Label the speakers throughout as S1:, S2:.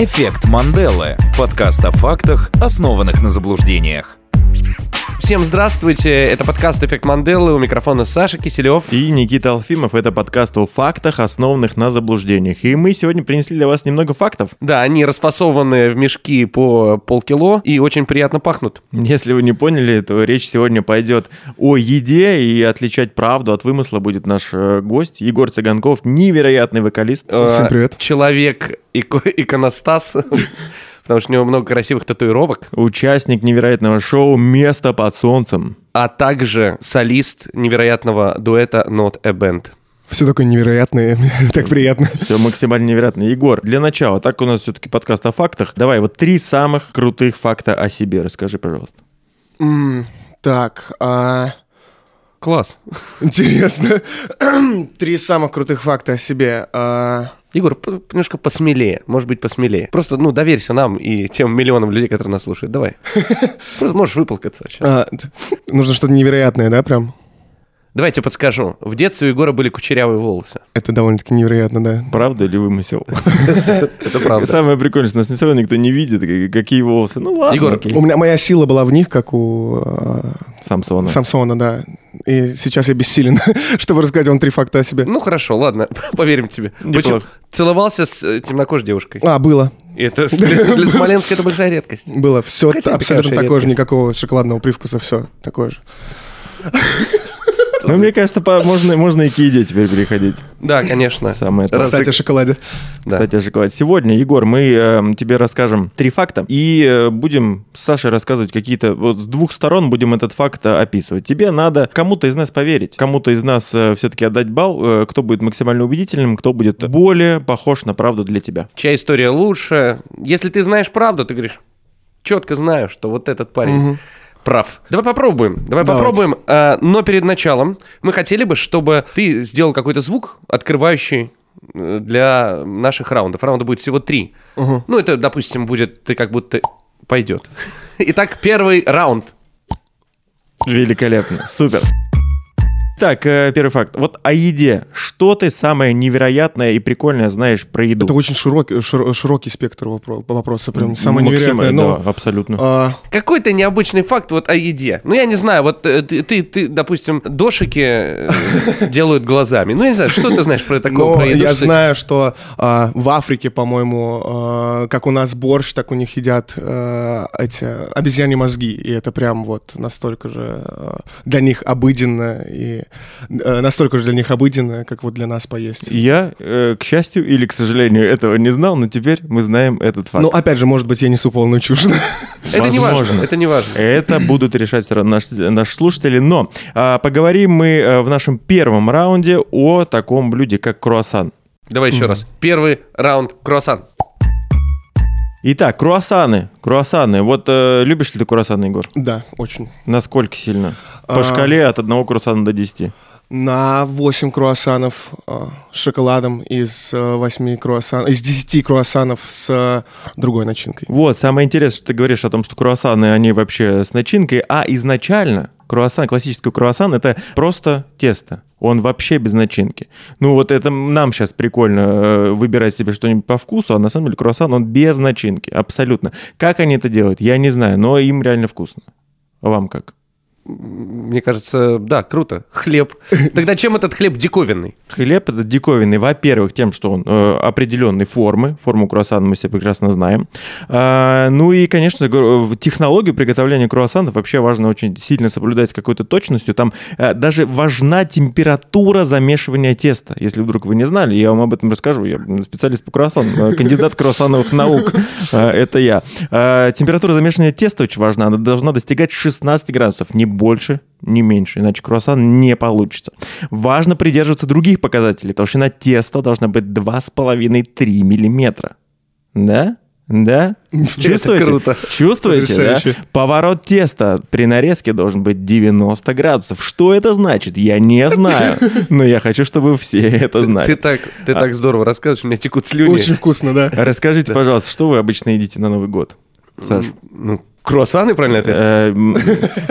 S1: Эффект Манделы. Подкаст о фактах, основанных на заблуждениях.
S2: Всем здравствуйте, это подкаст «Эффект Манделы», у микрофона Саша Киселев.
S3: И Никита Алфимов. Это подкаст о фактах, основанных на заблуждениях. И мы сегодня принесли для вас немного фактов.
S2: Да, они расфасованы в мешки по полкило и очень приятно пахнут.
S3: Если вы не поняли, то речь сегодня пойдет о еде, и отличать правду от вымысла будет наш э, гость Егор Цыганков, невероятный вокалист.
S2: Всем привет. Человек ико- иконостас, потому что у него много красивых татуировок,
S3: Участник невероятного шоу «Место под солнцем».
S2: а также солист невероятного дуэта Not a Band.
S4: Все такое невероятное, так приятно.
S3: Все максимально невероятно. Егор, для начала, так у нас все-таки подкаст о фактах. Давай вот три самых крутых факта о себе расскажи, пожалуйста.
S4: М, Так, а,
S2: Класс.
S4: интересно. Три самых крутых факта о себе. А,
S2: Егор, немножко посмелее, может быть, посмелее. Просто, ну, доверься нам и тем миллионам людей, которые нас слушают. Давай. Просто можешь выплакаться. сейчас.
S4: а, Нужно что-то невероятное, да, прям?
S2: Давайте подскажу. В детстве у Егора были кучерявые волосы.
S4: Это довольно-таки невероятно, да.
S3: Правда или вымысел?
S2: Это правда.
S3: Самое прикольное, что нас все равно никто не видит, как- какие волосы. Ну ладно,
S2: Егор.
S4: У меня моя сила была в них, как у а,
S3: Самсона.
S4: Самсона, да. И сейчас я бессилен, чтобы рассказать вам три факта о себе.
S2: Ну хорошо, ладно, поверим тебе. Почему? Целовался с э, темнокожей девушкой.
S4: А, было.
S2: И Это для, для Смоленска это большая редкость.
S4: Было все
S2: Хотя
S4: абсолютно такое же, никакого шоколадного привкуса, все такое же.
S3: Ну, мне кажется, по- можно, можно и к еде теперь переходить.
S2: Да, конечно.
S3: Самое то.
S2: Раз-
S4: Кстати, о шоколаде.
S2: Да.
S3: Кстати, о шоколаде. Сегодня, Егор, мы э, тебе расскажем три факта и э, будем с Сашей рассказывать какие-то... Вот с двух сторон будем этот факт э, описывать. Тебе надо кому-то из нас поверить, кому-то из нас все-таки отдать балл, э, кто будет максимально убедительным, кто будет более похож на правду для тебя.
S2: Чья история лучше? Если ты знаешь правду, ты говоришь, четко знаю, что вот этот парень прав. Давай попробуем. Давай
S4: Давайте.
S2: попробуем. А, но перед началом мы хотели бы, чтобы ты сделал какой-то звук, открывающий э, для наших раундов. Раунда будет всего три. Ну, это, допустим, будет ты как будто пойдет. Итак, первый раунд.
S3: Великолепно, супер. Так, э, первый факт. Вот о еде. Что ты самое невероятное и прикольное знаешь про еду?
S4: Это очень широкий, шир- широкий спектр вопро- вопроса, прям самое
S3: Максимально,
S4: невероятное. Но,
S3: да, абсолютно.
S4: а,
S2: Какой-то необычный факт вот о еде. Ну, я не знаю, вот э, ты, ты, ты, допустим, дошики э, делают глазами. Ну, я не знаю, что ты знаешь про такое? Про еду,
S4: я знаю, что а, в Африке, по-моему, а, как у нас борщ, так у них едят эти обезьяне мозги. И это прям вот настолько же для них обыденно и настолько же для них обыденно, как вот для нас поесть.
S3: Я, э, к счастью или к сожалению, этого не знал, но теперь мы знаем этот факт.
S4: Ну, опять же, может быть, я несу полную чушь.
S2: Это не важно, это не важно.
S3: Это будут решать наши, наши слушатели. Но а, поговорим мы э, в нашем первом раунде о таком блюде, как круассан.
S2: Давай еще раз. Первый раунд круассан.
S3: Итак, круассаны. Круассаны. Вот э, любишь ли ты круассаны, Егор?
S4: Да, очень.
S3: Насколько сильно? По
S4: А.
S3: шкале от одного круассана до 10.
S4: На 8 круассанов а, с шоколадом из 8 круассанов, из 10 круассанов с а, другой начинкой.
S3: Вот, самое интересное, что ты говоришь о том, что круассаны, они вообще с начинкой, а изначально круассан, классический круассан, это просто тесто. Он вообще без начинки. Ну вот это нам сейчас прикольно э, выбирать себе что-нибудь по вкусу, а на самом деле круассан, он без начинки, абсолютно. Как они это делают, я не знаю, но им реально вкусно. А вам как?
S2: Мне кажется, да, круто. Хлеб. Тогда чем этот хлеб диковинный?
S3: Хлеб это диковинный, во-первых, тем, что он э, определенной формы, форму круассана мы все прекрасно знаем. А, ну и, конечно, технологию приготовления круассанов вообще важно очень сильно соблюдать с какой-то точностью. Там э, даже важна температура замешивания теста. Если вдруг вы не знали, я вам об этом расскажу. Я специалист по круассанам, э, кандидат круассановых наук. Э, Это я. Э, Температура замешивания теста очень важна. Она должна достигать 16 градусов, не больше, не меньше, иначе круассан не получится. Важно придерживаться других показателей. Толщина теста должна быть 2,5-3 миллиметра. Да? Да? Чувствуете?
S2: круто.
S3: Чувствуете, да? Поворот теста при нарезке должен быть 90 градусов. Что это значит? Я не знаю. Но я хочу, чтобы все это
S2: Ты
S3: знали.
S2: так, ты так здорово рассказываешь, у меня текут слюни.
S4: Очень вкусно, да.
S3: Расскажите, пожалуйста, что вы обычно едите на Новый год? Саш,
S2: Ну, Круассаны, правильно ответ?
S3: Э,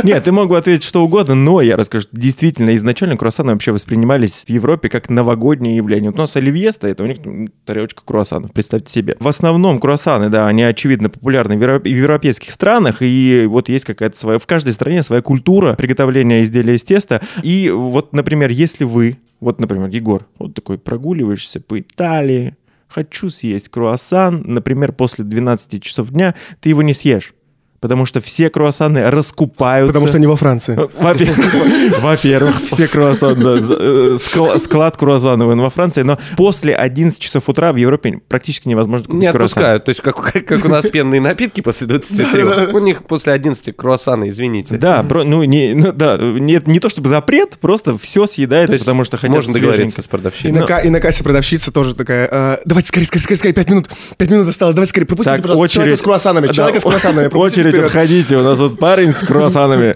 S3: Нет, ты мог бы ответить что угодно, но я расскажу. Действительно, изначально круассаны вообще воспринимались в Европе как новогоднее явление. У нас оливье стоит, а у них тарелочка круассанов, представьте себе. В основном круассаны, да, они, очевидно, популярны в европейских странах, и вот есть какая-то своя... В каждой стране своя культура приготовления изделия из теста. И вот, например, если вы, вот, например, Егор, вот такой прогуливаешься по Италии, хочу съесть круассан, например, после 12 часов дня, ты его не съешь. Потому что все круассаны раскупаются.
S4: Потому что они во Франции.
S3: Во-первых, во-первых, все круассаны, э, скла- склад круассанов во Франции, но после 11 часов утра в Европе практически невозможно купить
S2: Не отпускают. То есть, как, у нас пенные напитки после 23. У них после 11 круассаны, извините.
S3: Да, ну, не, ну, да, нет, не то чтобы запрет, просто все съедается, потому что хотят
S2: можно договориться с
S4: И
S2: продавщицей.
S4: и на кассе продавщица тоже такая, «Э, давайте скорее, скорее, скорее, скорее, пять минут, пять минут осталось, давайте скорее, пропустите, пожалуйста, человека с круассанами, человека с круассанами, пропустите
S3: Очередь,
S4: вперед».
S3: отходите, у нас тут парень с круассанами.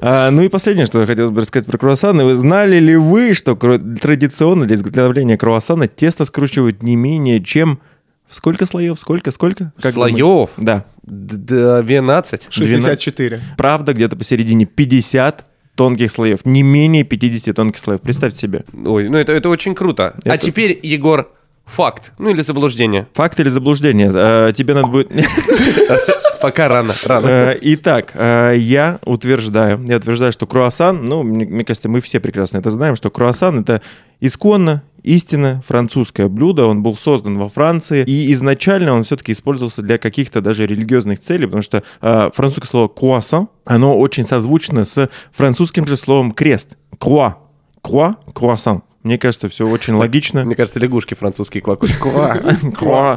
S3: А, ну и последнее, что я хотел бы рассказать про круассаны. Вы знали ли вы, что традиционно для изготовления круассана тесто скручивают не менее чем... Сколько слоев? Сколько? Сколько? Как думаете?
S2: Слоев?
S3: Да.
S2: Д- 12.
S4: 64.
S3: Правда, где-то посередине 50 тонких слоев. Не менее 50 тонких слоев. Представьте себе.
S2: Ой, ну это, это очень круто. А
S3: Это-
S2: теперь, Егор, факт. Ну или заблуждение.
S3: Факт или заблуждение? Э, Тебе надо будет...
S2: Пока рано, рано.
S3: Э, Итак, э, я утверждаю, я утверждаю, что круассан, ну, мне, кажется, мы все прекрасно это знаем, что круассан это исконно, истинно французское блюдо, он был создан во Франции, и изначально он все-таки использовался для каких-то даже религиозных целей, потому что э, французское слово «круассан», оно очень созвучно с французским же словом «крест». «Круа». «Круа», «круассан». Мне кажется, все очень логично.
S2: Мне кажется, лягушки французские квакают.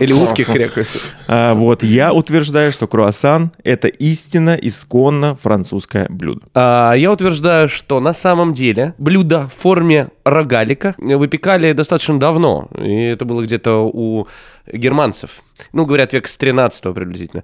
S2: Или утки крякают.
S3: А, вот, я утверждаю, что круассан — это истинно, исконно французское блюдо.
S2: А, я утверждаю, что на самом деле блюдо в форме рогалика выпекали достаточно давно. И это было где-то у германцев. Ну, говорят, век с 13 приблизительно.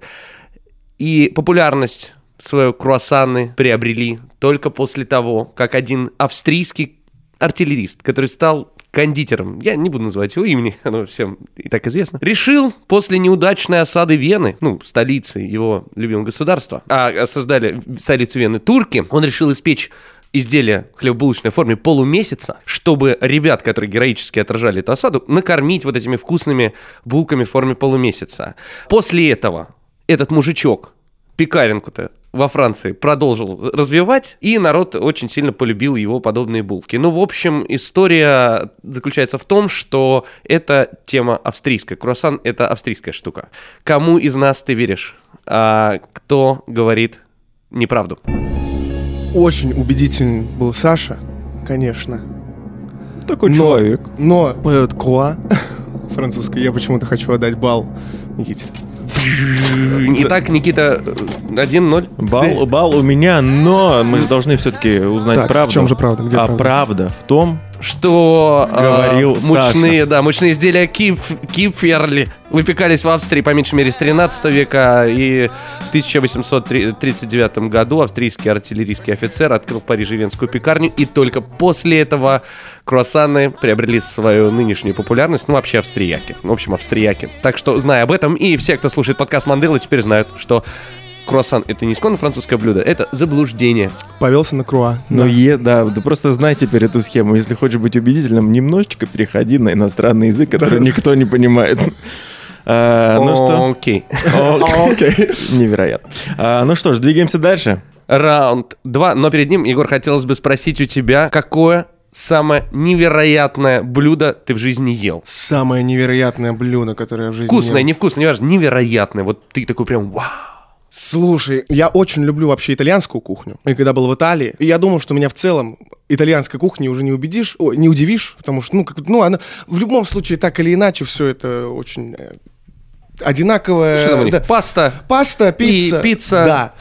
S2: И популярность свою круассаны приобрели только после того, как один австрийский артиллерист, который стал кондитером, я не буду называть его имени, оно всем и так известно, решил после неудачной осады Вены, ну, столицы его любимого государства, а создали столицу Вены турки, он решил испечь изделие хлебобулочной форме полумесяца, чтобы ребят, которые героически отражали эту осаду, накормить вот этими вкусными булками в форме полумесяца. После этого этот мужичок пекаренку-то во Франции продолжил развивать, и народ очень сильно полюбил его подобные булки. Ну, в общем, история заключается в том, что это тема австрийская. Круассан — это австрийская штука. Кому из нас ты веришь? А кто говорит неправду?
S4: Очень убедительный был Саша, конечно.
S3: Такой
S4: Но-
S3: человек.
S4: Но этот круа французский, я почему-то хочу отдать бал Никите.
S2: Итак, Никита, э, 1-0.
S3: Бал, бал у меня, но мы же должны все-таки узнать
S4: Так, в
S3: правду.
S4: чем же правда? Где
S3: а
S4: правда?
S3: правда в том,
S2: что э,
S3: Говорил
S2: мучные, да, мучные изделия кипф, кипферли выпекались в Австрии по меньшей мере с 13 века, и в 1839 году австрийский артиллерийский офицер открыл в Париже венскую пекарню, и только после этого круассаны приобрели свою нынешнюю популярность, ну, вообще австрияки, в общем, австрияки. Так что, зная об этом, и все, кто слушает подкаст Мандела, теперь знают, что круассан — это не исконно французское блюдо, это заблуждение.
S4: Повелся на круа.
S3: ну
S4: Да.
S3: е, да, ты просто знай теперь эту схему. Если хочешь быть убедительным, немножечко переходи на иностранный язык, который никто не понимает. А, Ну что?
S2: Окей.
S4: А, Окей.
S3: Невероятно. А, Ну что ж, двигаемся дальше.
S2: Раунд 2. Но перед ним, Егор, хотелось бы спросить у тебя, какое самое невероятное блюдо ты в жизни ел?
S4: Самое невероятное блюдо, которое я в жизни
S2: Вкусное,
S4: ел.
S2: невкусное, неважно, невероятное. Вот ты такой прям вау.
S4: Слушай, я очень люблю вообще итальянскую кухню. И когда был в Италии, и я думал, что меня в целом итальянской кухней уже не убедишь, ой, не удивишь, потому что, ну, как, ну, она в любом случае так или иначе все это очень э, одинаковое.
S2: Что там у них?
S4: да.
S2: Паста.
S4: Паста, пицца.
S2: пицца.
S4: Да.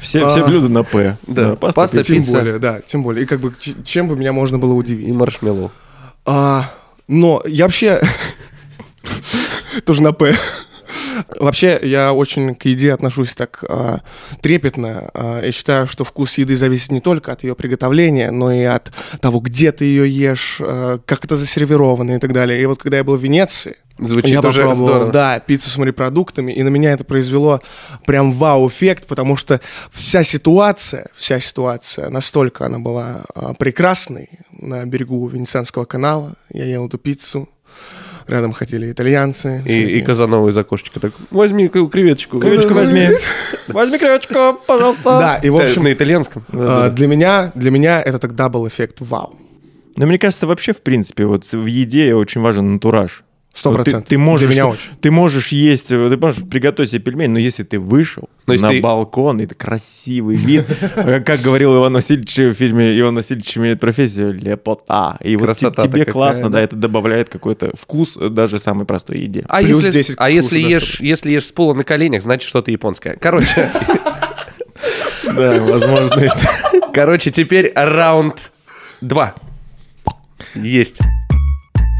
S3: Все, все
S4: А.
S3: блюда на П.
S2: Да,
S3: паста,
S2: паста,
S3: пицца.
S4: Тем более, да, тем более. И как бы ч- чем бы меня можно было
S2: И
S4: удивить.
S2: маршмеллоу.
S4: А, но я вообще тоже на П. Вообще, я очень к еде отношусь так а, трепетно. А, я считаю, что вкус еды зависит не только от ее приготовления, но и от того, где ты ее ешь, а, как это засервировано и так далее. И вот когда я был в Венеции,
S2: Звучит
S4: я
S2: уже
S4: попробовал,
S2: здорово.
S4: да, пиццу с морепродуктами, и на меня это произвело прям вау-эффект, потому что вся ситуация, вся ситуация, настолько она была прекрасной на берегу Венецианского канала. Я ел эту пиццу, рядом ходили итальянцы.
S2: И, и Казанова из окошечка так, возьми креветочку.
S3: Креветочку возьми. Возьми креветочку, пожалуйста.
S4: Да, и в общем,
S2: на итальянском.
S4: а, для меня, для меня это тогда был эффект вау.
S3: Но мне кажется, вообще, в принципе, вот в еде очень важен антураж.
S4: Сто
S3: Вот ты-
S4: процентов.
S3: Ты, можешь,
S4: Для меня
S3: ты-
S4: очень.
S3: ты можешь есть, э, ты можешь приготовить себе пельмени, но если ты вышел
S2: Но если
S3: на
S2: ты-
S3: балкон, и это красивый вид, э, как говорил Иван Васильевич в фильме «Иван Васильевич меняет профессию», лепота. И вот тебе классно,
S2: да.
S3: это добавляет какой-то вкус э, даже самой простой еде.
S2: А, если,
S4: 10
S2: а ешь, если ешь с пола на коленях, значит что-то японское. Короче,
S3: Да, возможно, это...
S2: короче, теперь раунд два. Есть.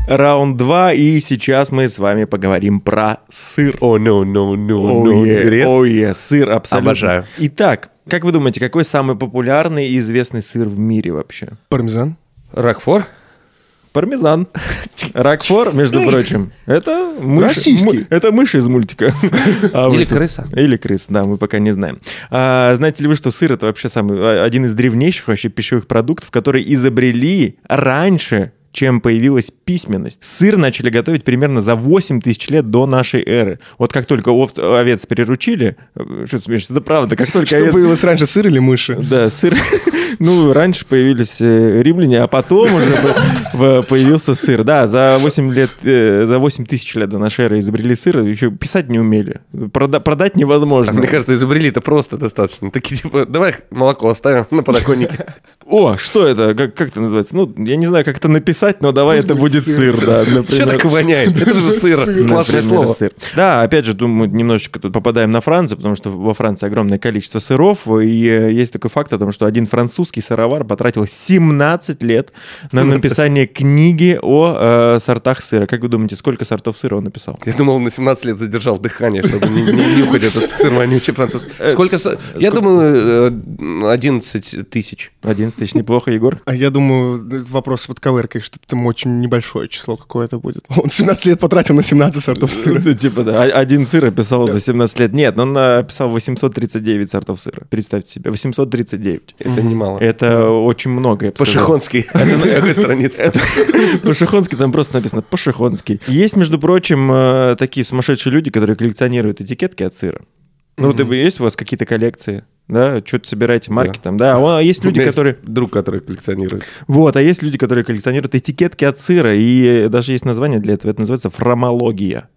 S3: Раунд 2, и сейчас мы с вами поговорим про сыр.
S2: О, no, no, no,
S3: Оу,
S2: no. Грех.
S3: оу, е, сыр абсолютно.
S2: Обожаю.
S3: Итак, как вы думаете, какой самый популярный и известный сыр в мире вообще?
S4: Пармезан.
S2: Рокфор?
S3: Пармезан. Рокфор, между прочим, это мышь,
S4: Российский.
S3: му- это мышь из мультика. А
S2: Или
S3: вот-
S2: крыса?
S3: Или крыс, да, мы пока не знаем. А, знаете ли вы, что сыр это вообще самый а, один из древнейших вообще пищевых продуктов, которые изобрели раньше чем появилась письменность. Сыр начали готовить примерно за 8 тысяч лет до нашей эры. Вот как только овц- овец приручили, э, что смеешься, это правда, как только
S4: Что
S3: овец...
S4: появилось раньше, сыр или мыши?
S3: Да, сыр. Ну, раньше появились э, римляне, а потом уже появился сыр. Да, за 8 лет, э, за 8 тысяч лет до нашей эры изобрели сыр, еще писать не умели. Прода- продать
S2: А
S3: невозможно.
S2: мне кажется, изобрели это просто достаточно. Такие типа, давай молоко оставим на подоконнике.
S3: О, что это? Как, как это называется? Ну, я не знаю, как это написать, но давай это будет сыр, да,
S2: Че
S3: например.
S2: так воняет? Это же сыр. Классное слово.
S3: сыр. Да, опять же, думаю, немножечко тут попадаем на Францию, потому что во Франции огромное количество сыров, и э, есть такой факт о том, что один французский сыровар потратил 17 лет на написание книги о э, сортах сыра. Как вы думаете, сколько сортов сыра он написал?
S2: Я думал, на 17 лет задержал дыхание, чтобы не, не нюхать этот сыр вонючий французский. Сколько? со- Я думаю, э, 11 тысяч.
S3: 11 тысяч, неплохо, Егор?
S4: А я думаю, вопрос с подковыркой, что там очень небольшое число какое-то будет. Он 17 лет потратил на 17 сортов сыра.
S3: Ну, Типа, да, о- один сыр описал за 17 лет. Нет, он описал 839 сортов сыра. Представьте себе, 839.
S2: Это немало.
S3: Это очень много.
S2: Пашихонский. Это на какой странице?
S3: Пашихонский, там просто написано Пашихонский. Есть, между прочим, э, такие сумасшедшие люди, которые коллекционируют этикетки от сыра. Ну, вот и есть у вас какие-то коллекции, да, что-то собираете, марки
S2: Да.
S3: там, да, а есть
S2: У
S3: люди,
S2: есть
S3: которые...
S2: Друг, который коллекционирует.
S3: Вот, а есть люди, которые коллекционируют этикетки от сыра, и даже есть название для этого, это называется фромология.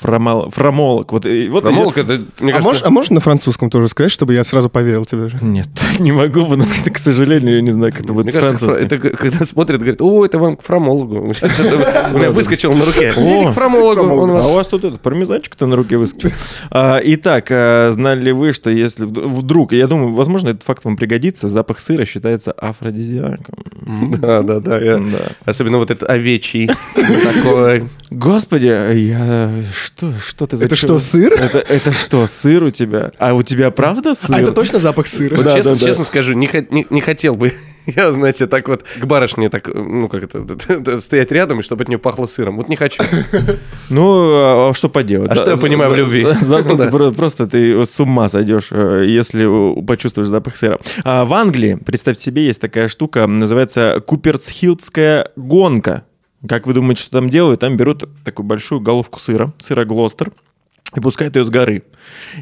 S3: Фромол... Фромолог. Вот, и- вот
S2: Фромолог это, мне
S4: А можешь,
S2: кажется...
S4: а можешь на французском тоже сказать, чтобы я сразу поверил тебе же?
S3: Нет, не могу, потому что, к сожалению, я не знаю, как это будет
S2: Мне кажется,
S3: французский.
S2: это когда смотрят, говорят, о, это вам к фромологу. У меня выскочил на руке. К фромологу.
S3: А у вас тут этот пармезанчик-то на руке выскочил. А, Итак, а, знали ли вы, что если вд- вдруг, я думаю, возможно, этот факт вам пригодится, запах сыра считается афродизиаком.
S2: Да, да, да. я-
S3: Да.
S2: Особенно вот этот овечий. Такой.
S3: Господи, я... Что, что ты за
S4: Это что, сыр?
S3: Это, это что, сыр у тебя? А у тебя правда сыр?
S4: А это точно запах сыра?
S2: Вот
S3: Да,
S2: честно,
S3: да, да.
S2: честно скажу, не, не- не хотел бы я, знаете, так вот к барышне так, ну, как это, стоять рядом, и чтобы от нее пахло сыром. Вот не хочу.
S3: Ну, а что поделать?
S2: А что я понимаю в любви?
S3: Про- просто ты с ума сойдешь, э, если э, почувствуешь запах сыра. А в Англии, представьте себе, есть такая штука, называется Куперсхилдская гонка. Как вы думаете, что там делают? Там берут такую большую головку сыра, сыра Глостер, и пускают ее с горы.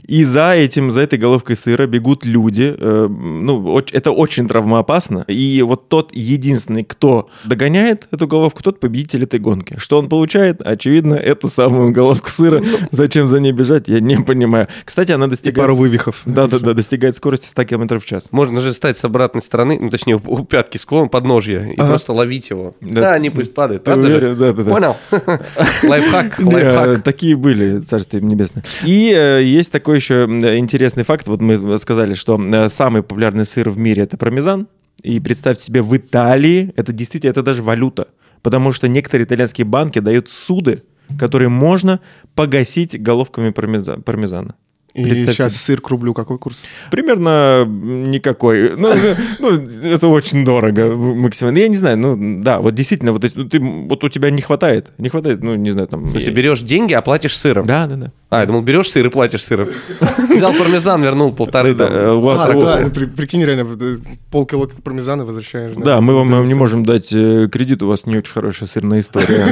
S3: И за этим, за этой головкой сыра бегут люди. э, ну, это очень травмоопасно. И вот тот единственный, кто догоняет эту головку, тот победитель этой гонки. Что он получает? Очевидно, эту самую головку сыра. Зачем за ней бежать, я не понимаю. Кстати, она
S4: И
S3: достигает...
S4: пару вывихов.
S3: Да-да-да, достигает скорости 100 км в час.
S2: Можно же стать с обратной стороны, ну, точнее, у, пятки склон подножья, и
S4: Ага.
S2: просто ловить его.
S3: Да.
S2: Да, они пусть.
S3: Ты уверен? Да-да-да.
S2: Понял? Лайфхак,
S3: Не,
S2: лайфхак.
S3: Такие были, царствие им небесное. И э, есть такой еще интересный факт. Вот мы сказали, что самый популярный сыр в мире это пармезан. И представьте себе, в Италии это действительно, это даже валюта. Потому что некоторые итальянские банки дают суды которые можно погасить головками пармеза- пармезана.
S4: И
S3: Представьте.
S4: сейчас сыр к рублю какой курс?
S3: Примерно никакой. Ну, ну, это очень дорого максимально. Я не знаю, ну да, вот действительно, вот, ну, ты, вот у тебя не хватает. Не хватает, ну, не знаю, там...
S2: В смысле, берешь деньги, а платишь сыром.
S3: Да, да, да.
S2: А, я думал, берешь сыр и платишь сыром. Дал пармезан, вернул полторы.
S3: Да,
S2: там.
S3: у вас-
S4: А, да, при- прикинь, реально, э, полкило пармезана возвращаешь.
S3: Да, мы вам не можем дать э, кредит, у вас не очень хорошая сырная история.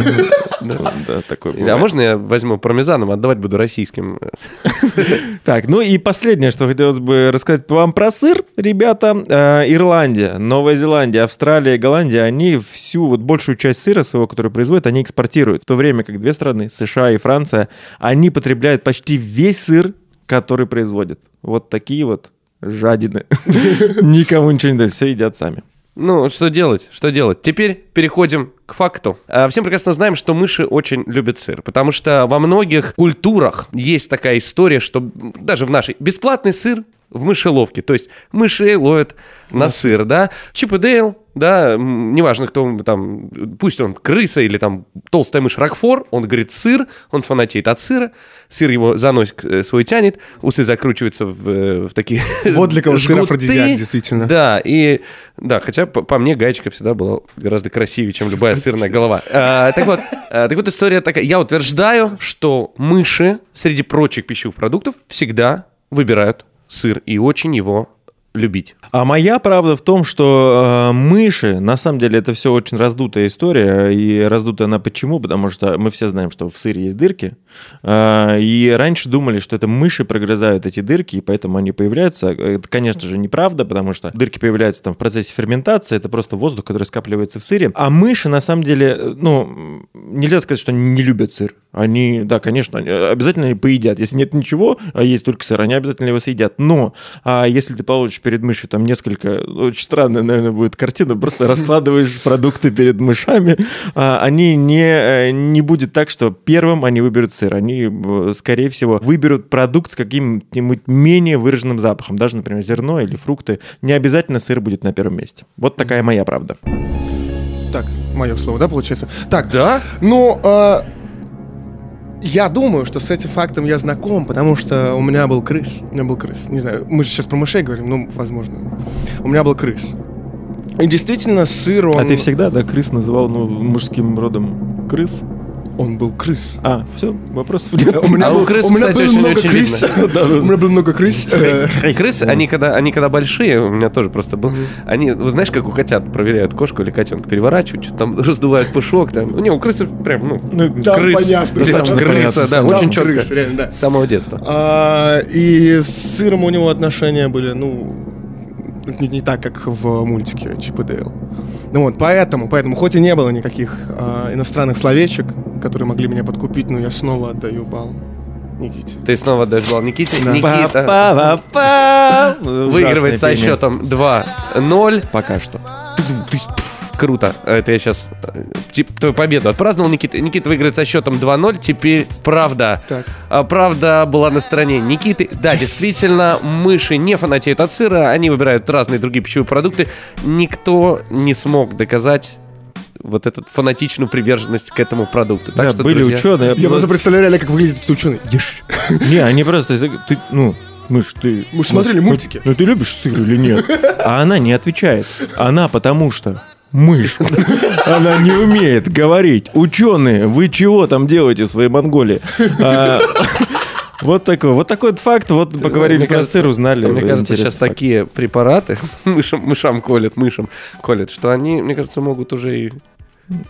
S3: Да, да, такое
S2: А можно я возьму пармезаном, отдавать буду российским?
S3: Так, ну и последнее, что хотелось бы рассказать вам про сыр, ребята. Э, Ирландия, Новая Зеландия, Австралия, Голландия, они всю вот большую часть сыра своего, который производят, они экспортируют. В то время как две страны, США и Франция, они потребляют почти весь сыр, который производят. Вот такие вот жадины. Никому ничего не дают, все едят сами.
S2: Ну, что делать? Что делать? Теперь переходим к факту. А, Всем прекрасно знаем, что мыши очень любят сыр, потому что во многих культурах есть такая история, что даже в нашей бесплатный сыр в мышеловке. То есть мышей ловят на сыр, да. Чип и Дейл, да, неважно, кто там, пусть он крыса или там толстая мышь Рокфор, он говорит сыр, он фанатеет от сыра, сыр его за носик э, свой тянет, усы закручиваются в, э, в такие
S4: Вот для кого сыр афродизиак, действительно.
S2: Да, и да, хотя по, по мне гаечка всегда была гораздо красивее, чем любая сырная голова. А, так вот, а, так вот история такая. Я утверждаю, что мыши среди прочих пищевых продуктов всегда выбирают сыр и очень его любить.
S3: А моя правда в том, что э, мыши, на самом деле, это все очень раздутая история. И раздутая она почему? Потому что мы все знаем, что в сыре есть дырки. Э, и раньше думали, что это мыши прогрызают эти дырки, и поэтому они появляются. Это, конечно же, неправда, потому что дырки появляются там в процессе ферментации. Это просто воздух, который скапливается в сыре. А мыши, на самом деле, э, ну, нельзя сказать, что они не любят сыр. Они, да, конечно, они обязательно они поедят. Если нет ничего, а есть только сыр, они обязательно его съедят. Но а если ты получишь перед мышью там несколько, очень странная, наверное, будет картина, просто раскладываешь продукты перед мышами, а, они не, э, не будет так, что первым они выберут сыр. Они, э, скорее всего, выберут продукт с каким-нибудь менее выраженным запахом. Даже, например, зерно или фрукты. Не обязательно сыр будет на первом месте. Вот такая моя правда.
S4: Так, мое слово, да, получается? Так,
S2: Да?
S4: Ну, э, я думаю, что с этим фактом я знаком, потому что у меня был крыс. У меня был крыс. Не знаю, мы же сейчас про мышей говорим, ну, возможно. У меня был крыс. И действительно, сыр, он...
S3: А ты всегда, да, крыс называл ну, мужским родом крыс?
S4: Он был крыс.
S3: А, все, вопросов нет.
S4: У меня,
S2: А у
S4: был-
S2: крыс,
S4: у меня
S2: кстати,
S4: было
S2: очень-
S4: много
S2: очень
S4: крыс. У меня было много крыс. Э,
S2: Крысы, они когда, они когда большие, у меня тоже просто был, они, вот знаешь, как у котят проверяют кошку или котенка, переворачивают, что-то там раздувают пушок, там, не, у крысы прям, ну,
S3: Ну,
S4: Там
S2: крыс,
S4: понятно,
S2: там крыса, да, очень четко,
S4: крыс, реально, да.
S2: с самого детства.
S4: А, и с сыром у него отношения были, ну, не, не так, как в мультике Чип и Дейл. Ну вот, поэтому, поэтому, хоть и не было никаких а, иностранных словечек, которые могли меня подкупить, но я снова отдаю бал Никите.
S2: Ты снова отдаешь балл Никите.
S4: Да.
S2: Никита
S3: Па-па-па-па.
S2: выигрывает со
S3: Ужасное пение.
S2: счетом 2-0.
S3: Пока что.
S2: Круто. Это я сейчас твою победу отпраздновал, Никита. Никита выиграет со счетом 2-0. Теперь правда.
S4: Так.
S2: А, Правда была на стороне Никиты. Да, действительно, мыши не фанатеют от сыра. Они выбирают разные другие пищевые продукты. Никто не смог доказать вот эту фанатичную приверженность к этому продукту. Так
S3: Да,
S2: что,
S3: были
S2: друзья,
S3: ученые.
S4: Я просто представляю реально, как выглядит этот ученый. Ешь.
S3: Не, они просто... Ты, ну, Мыш, ты...
S4: Мы ж смотрели
S3: ну,
S4: мультики.
S3: Ну, ты любишь сыр или нет? А она не отвечает. Она потому что мышь. Она не умеет говорить. Ученые, вы чего там делаете в своей Монголии? А, Вот такой, вот такой вот факт. Вот поговорили
S2: Мне
S3: про
S2: кажется-
S3: сыр, узнали.
S2: Мне кажется, сейчас
S3: факт.
S2: такие препараты мышам, мышам колят, мышам колят, что они, мне кажется, могут уже и...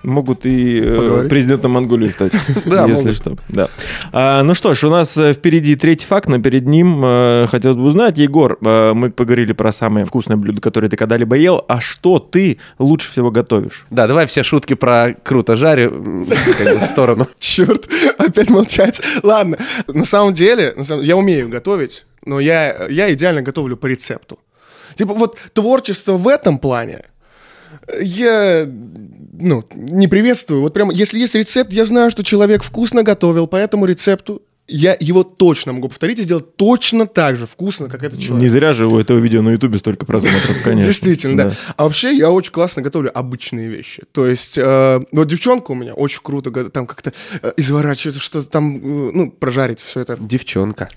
S3: Могут и э,
S4: Поговорить?
S3: президентом Монголии стать,
S2: Да,
S3: если
S2: могут.
S3: что. Да. А, ну что ж, у нас э, впереди третий факт, но перед ним э, хотелось бы узнать, Егор, мы поговорили про самое вкусное блюдо, которое ты когда-либо ел, а что ты лучше всего готовишь?
S2: Да, давай все шутки про круто жарю в сторону.
S4: Черт, опять молчать. Ладно, на самом деле, я умею готовить, но я, я идеально готовлю по рецепту. Типа вот творчество в этом плане я ну, не приветствую. Вот прям, если есть рецепт, я знаю, что человек вкусно готовил по этому рецепту, я его точно могу повторить и сделать точно так же вкусно, как этот человек.
S3: Не зря же у этого видео на Ютубе столько просмотров, конечно.
S4: Действительно, да. А вообще я очень классно готовлю обычные вещи. То есть, э, вот девчонка у меня очень круто там как-то э, изворачивается, что-то там, э, ну, прожарить все это.
S2: Девчонка.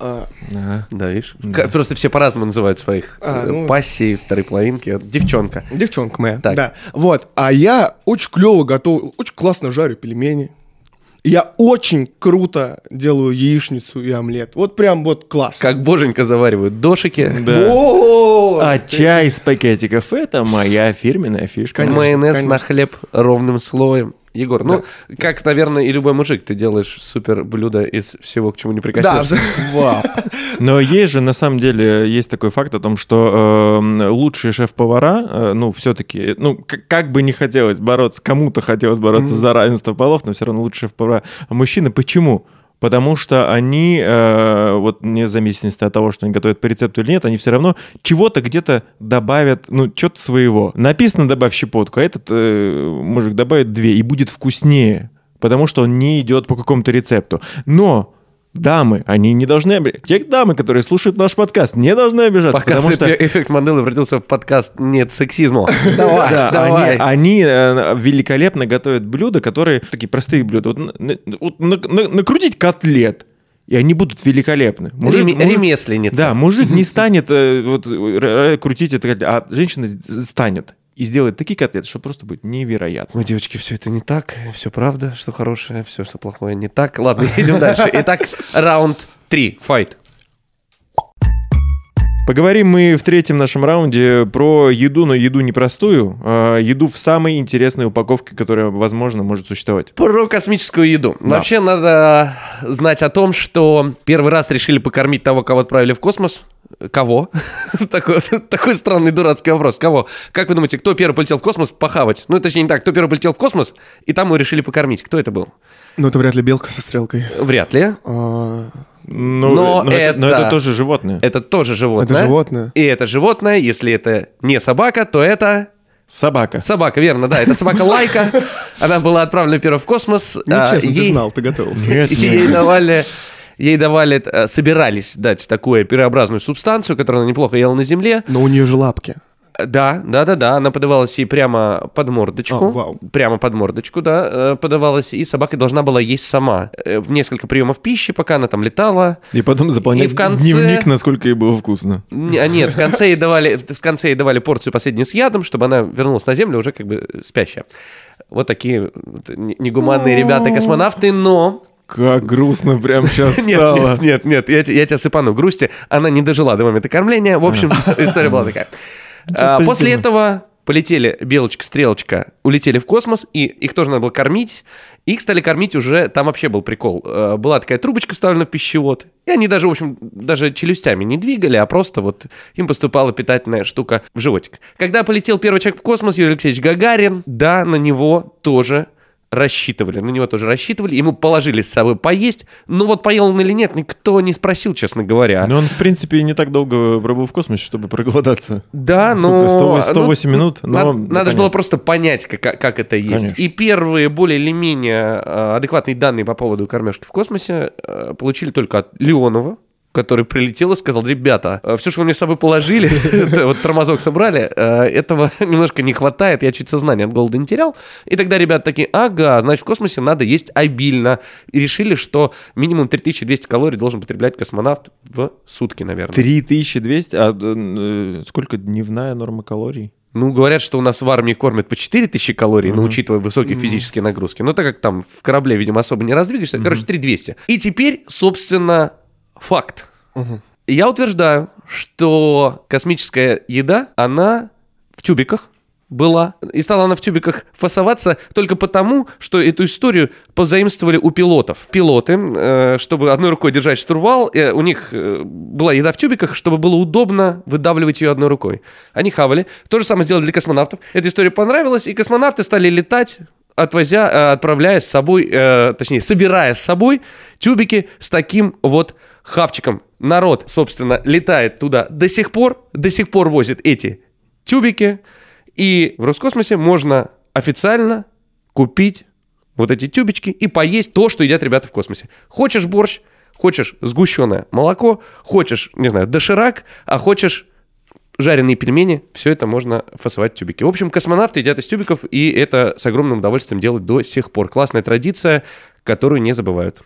S4: А,
S3: Ага.
S2: Да, видишь? Просто все по-разному называют своих
S4: А, ну.
S2: пассий, второй половинки. Девчонка.
S4: девчонка моя,
S2: Так.
S4: да. Вот, а я очень клево готовлю, очень классно жарю пельмени. Я очень круто делаю яичницу и омлет. Вот прям вот классно.
S2: Как боженька заваривают дошики.
S3: Да.
S4: Вот.
S3: А чай из пакетиков – это моя фирменная фишка.
S4: Конечно,
S2: Майонез на
S4: конечно.
S2: хлеб ровным слоем. Егор, ну, как, наверное, и любой мужик, ты делаешь супер блюдо из всего, к чему не
S4: Да,
S2: прикоснешься.
S3: Вау. Но есть же, на самом деле, есть такой факт о том, что э, лучшие шеф-повара, э, ну, все-таки, ну, как бы не хотелось бороться, кому-то хотелось бороться за равенство полов, но все равно лучшие шеф-повара мужчины. Почему? Потому что они, э, вот вне зависимости от того, что они готовят по рецепту или нет, они все равно чего-то где-то добавят, ну, что-то своего. Написано «добавь щепотку», а этот э, мужик добавит две, и будет вкуснее, потому что он не идет по какому-то рецепту. Но дамы, они не должны... обе- Те дамы, которые слушают наш подкаст, не должны обижаться,
S2: Пока
S3: потому что...
S2: эффект Манделы превратился в подкаст «Нет сексизма». Давай,
S3: Да,
S2: давай.
S3: Они, они, э, великолепно готовят блюда, которые такие простые блюда. Вот, вот на- на- накрутить котлет, и они будут великолепны. Мужик-
S2: Реме-
S3: мужик-
S2: Ремесленница.
S3: Да, мужик не станет э, вот, крутить это, котлет, а женщина станет и сделает такие котлеты, что просто будет невероятно.
S2: Ой, девочки, все это не так, все правда, что хорошее, все, что плохое не так. Ладно, идем дальше. Итак, раунд 3, файт.
S3: Поговорим мы в третьем нашем раунде про еду, но еду непростую, а еду в самой интересной упаковке, которая, возможно, может существовать.
S2: Про космическую еду. Вообще надо знать о том, что первый раз решили покормить того, кого отправили в космос. Кого? такой, такой странный дурацкий вопрос. Кого? Как вы думаете, кто первый полетел в космос похавать? Ну, точнее, не так. Кто первый полетел в космос, и там его решили покормить. Кто это был?
S4: Ну, это вряд ли белка со стрелкой.
S2: Вряд ли.
S4: А,
S3: Ну,
S2: Но
S3: но это, но
S2: это-
S3: это тоже животное.
S2: Это тоже животное.
S4: Это животное.
S2: И это животное, если это не собака, то это
S3: Собака.
S2: собака, верно, да. Это собака Лайка. Она была отправлена первой в космос. А,
S4: Нечестно, ты
S2: ей-
S4: знал, ты готовился.
S3: Нет, нет.
S2: Ей давали... Ей давали, э, собирались дать такую пирообразную субстанцию, которую она неплохо ела на земле.
S4: Но у нее же лапки.
S2: Э, Да, да, да, да. Она подавалась ей прямо под мордочку.
S4: А, вау.
S2: Прямо под мордочку, да, э, подавалась. И собака должна была есть сама. В несколько приемов пищи, пока она там летала.
S3: И потом заполнять
S2: И в конце-
S3: дневник, насколько ей было вкусно.
S2: А Нет, в конце ей давали, в конце ей давали порцию последнюю с ядом, чтобы она вернулась на землю уже как бы спящая. Вот такие негуманные ребята-космонавты, но...
S3: Как грустно прям сейчас
S2: Нет,
S3: стало.
S2: нет, нет, нет, я, те- я тебя сыпану грусти. Она не дожила до момента кормления. В общем, история была такая. А. После этого полетели Белочка-Стрелочка, улетели в космос, и их тоже надо было кормить. Их стали кормить уже, там вообще был прикол. Э, Была такая трубочка вставлена в пищевод, и они даже, в общем, даже челюстями не двигали, а просто вот им поступала питательная штука в животик. Когда полетел первый человек в космос, Юрий Алексеевич Гагарин, да, на него тоже рассчитывали, на него тоже рассчитывали, ему положили с собой поесть, но вот поел он или нет, никто не спросил, честно говоря.
S3: Но он, в принципе, не так долго пробыл в космосе, чтобы проголодаться.
S2: Да,
S3: Сколько?
S2: но...
S3: 108 108 минут, но-
S2: Надо, надо же было просто понять, как, как это есть.
S3: Конечно.
S2: И первые более или менее э, адекватные данные по поводу кормежки в космосе э, получили только от Леонова, который прилетел и сказал, ребята, все, что вы мне с собой положили, вот тормозок собрали, э, этого немножко не хватает, я чуть сознание от голода не терял. И тогда ребята такие, ага, значит, в космосе надо есть обильно. И решили, что минимум 3200 калорий должен потреблять космонавт в сутки, наверное.
S3: 3200, а э, сколько дневная норма калорий?
S2: Ну, говорят, что у нас в армии кормят по 4000 калорий, но учитывая высокие физические нагрузки. Но так как там в корабле, видимо, особо не раздвигаешься, короче, 3200. И теперь, собственно, факт. Я утверждаю, что космическая еда, она в тюбиках была. И стала она в тюбиках фасоваться только потому, что эту историю позаимствовали у пилотов. Пилоты, э, чтобы одной рукой держать штурвал, э, у них э, была еда в тюбиках, чтобы было удобно выдавливать ее одной рукой. Они хавали. То же самое сделали для космонавтов. Эта история понравилась, и космонавты стали летать отвозя, э, отправляя с собой, э, точнее, собирая с собой тюбики с таким вот хавчиком. Народ, собственно, летает туда до сих пор, до сих пор возит эти тюбики, и в Роскосмосе можно официально купить вот эти тюбички и поесть то, что едят ребята в космосе. Хочешь борщ, хочешь сгущенное молоко, хочешь, не знаю, доширак, а хочешь жареные пельмени, все это можно фасовать в тюбики. В общем, космонавты едят из тюбиков, и это с огромным удовольствием делают до сих пор. Классная традиция, которую не забывают.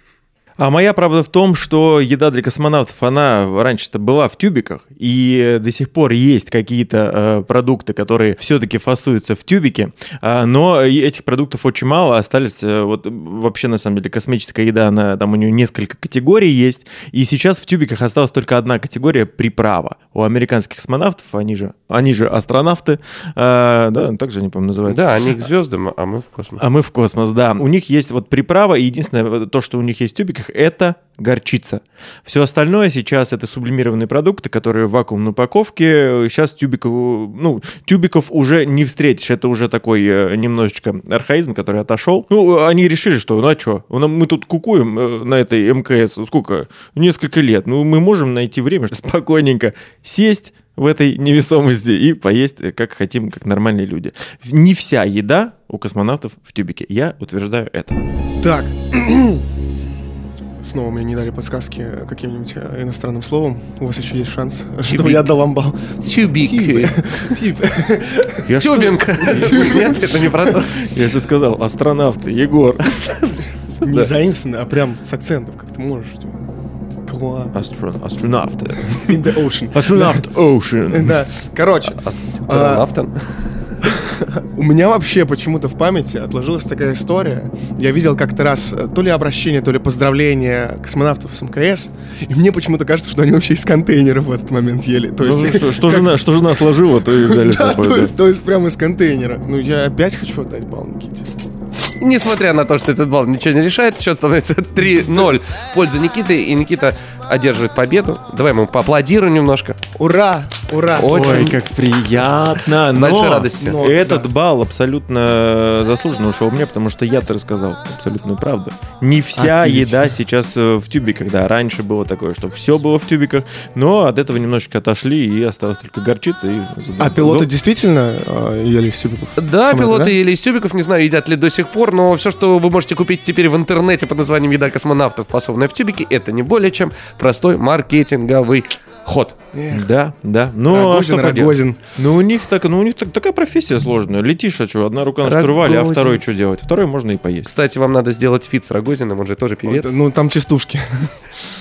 S3: А моя правда в том, что еда для космонавтов, она раньше-то была в тюбиках, и до сих пор есть какие-то э, продукты, которые все-таки фасуются в тюбике, э, но этих продуктов очень мало, остались э, вот вообще на самом деле космическая еда, она, там у нее несколько категорий есть, и сейчас в тюбиках осталась только одна категория приправа. У американских космонавтов, они же, они же астронавты, э, да, так же они, по-моему, называются.
S2: Да, они к звездам, а мы в космос.
S3: А мы в космос, да. У них есть вот приправа, и единственное, то, что у них есть в тюбиках, это горчица. Все остальное сейчас это сублимированные продукты, которые в вакуумной упаковке. Сейчас тюбиков, ну, тюбиков уже не встретишь. Это уже такой э, немножечко архаизм, который отошел. Ну, они решили, что, ну а что, мы тут кукуем э, на этой МКС сколько? Несколько лет. Ну, мы можем найти время спокойненько сесть в этой невесомости и поесть, э, как хотим, как нормальные люди. Не вся еда у космонавтов в тюбике. Я утверждаю это.
S4: Так, снова мне не дали подсказки каким-нибудь э, иностранным словом. У вас еще есть шанс, чтобы я дал вам балл.
S2: Тюбик.
S3: Что-
S2: Тюбинг. Нет, это не про то.
S3: Я же сказал, астронавты, Егор.
S4: Не заимствованный, а прям с акцентом, как ты можешь. типа. Класс.
S3: Астрон- Астронавты.
S4: In the ocean.
S3: Астронавт Ocean.
S4: Да, короче,
S2: Астронавтом.
S4: у меня вообще почему-то в памяти отложилась такая история. Я видел как-то раз э, то ли обращение, то ли поздравление космонавтов с МКС, и мне почему-то кажется, что они вообще из контейнеров в этот момент ели. То
S3: Ну,
S4: есть,
S3: что, что
S4: как-
S3: жена, что жена сложила, то и взяли с
S4: Да,
S3: собой.
S4: то есть, то есть прямо из контейнера. Ну, я опять хочу отдать балл Никите.
S2: Несмотря на то, что этот балл ничего не решает, счет становится 3-0 в пользу Никиты, и Никита одерживает победу. Давай ему поаплодируем немножко.
S4: Ура! Ура!
S2: Очень.
S3: Ой, как приятно. Но
S2: радости.
S4: Но,
S3: этот
S4: да.
S3: балл абсолютно заслуженно ушел мне, потому что я-то рассказал абсолютную правду. Не вся
S4: Отлично.
S3: еда сейчас э, в тюбиках, да. Раньше было такое, что все было в тюбиках, но от этого немножечко отошли, и осталось только горчица. И
S4: А пилоты действительно э, ели из тюбиков?
S2: Да,
S4: Самолеты,
S2: пилоты
S4: да?
S2: ели из тюбиков, не знаю, едят ли до сих пор, но все, что вы можете купить теперь в интернете под названием «Еда космонавтов», фасованная в тюбике, это не более чем простой маркетинговый ход.
S3: Да, да. Ну, а
S4: Рогозин,
S3: что поделать?
S4: Рогозин.
S3: Ну, у них так, ну, у них так- такая профессия сложная. Летишь, а что, одна рука на штурвале, а
S2: Рогозин.
S3: второй что делать? Второй можно и поесть.
S2: Кстати, вам надо сделать фит с Рогозиным, он же тоже певец.
S4: Вот, ну, там частушки.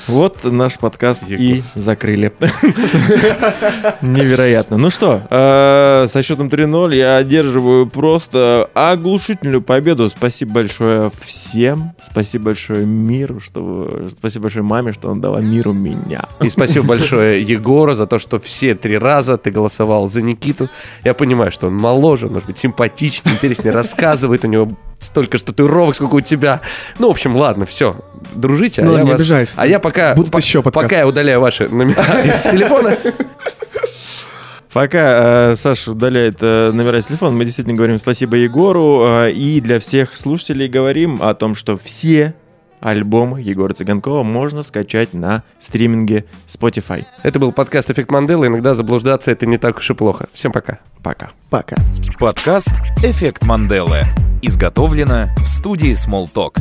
S3: Вот наш подкаст и закрыли. Невероятно. Ну что, э, со счетом 3-0 я одерживаю просто оглушительную победу. Спасибо большое всем. Спасибо большое миру, что спасибо большое маме, что он дала миру меня.
S2: И спасибо большое Егору за то, что все три раза ты голосовал за Никиту. Я понимаю, что он моложе, может быть, симпатичнее, интереснее рассказывает, у него столько татуировок, сколько у тебя. Ну, в общем, ладно, все. Дружите.
S4: Ну,
S2: а я
S4: не
S2: вас-
S4: обижайся.
S2: А я пока...
S4: Будут
S2: по-
S4: еще.
S2: Пока я удаляю ваши номера из телефона.
S3: Пока э, Саша удаляет э, номера с телефона, мы действительно говорим спасибо Егору. э, и для всех слушателей говорим о том, что все альбомы Егора Цыганкова можно скачать на стриминге Spotify.
S2: Это был подкаст «Эффект Манделы». Иногда заблуждаться это не так уж и плохо. Всем пока.
S3: Пока.
S4: Пока.
S1: Подкаст «Эффект Манделы». Изготовлено в студии Smalltalk.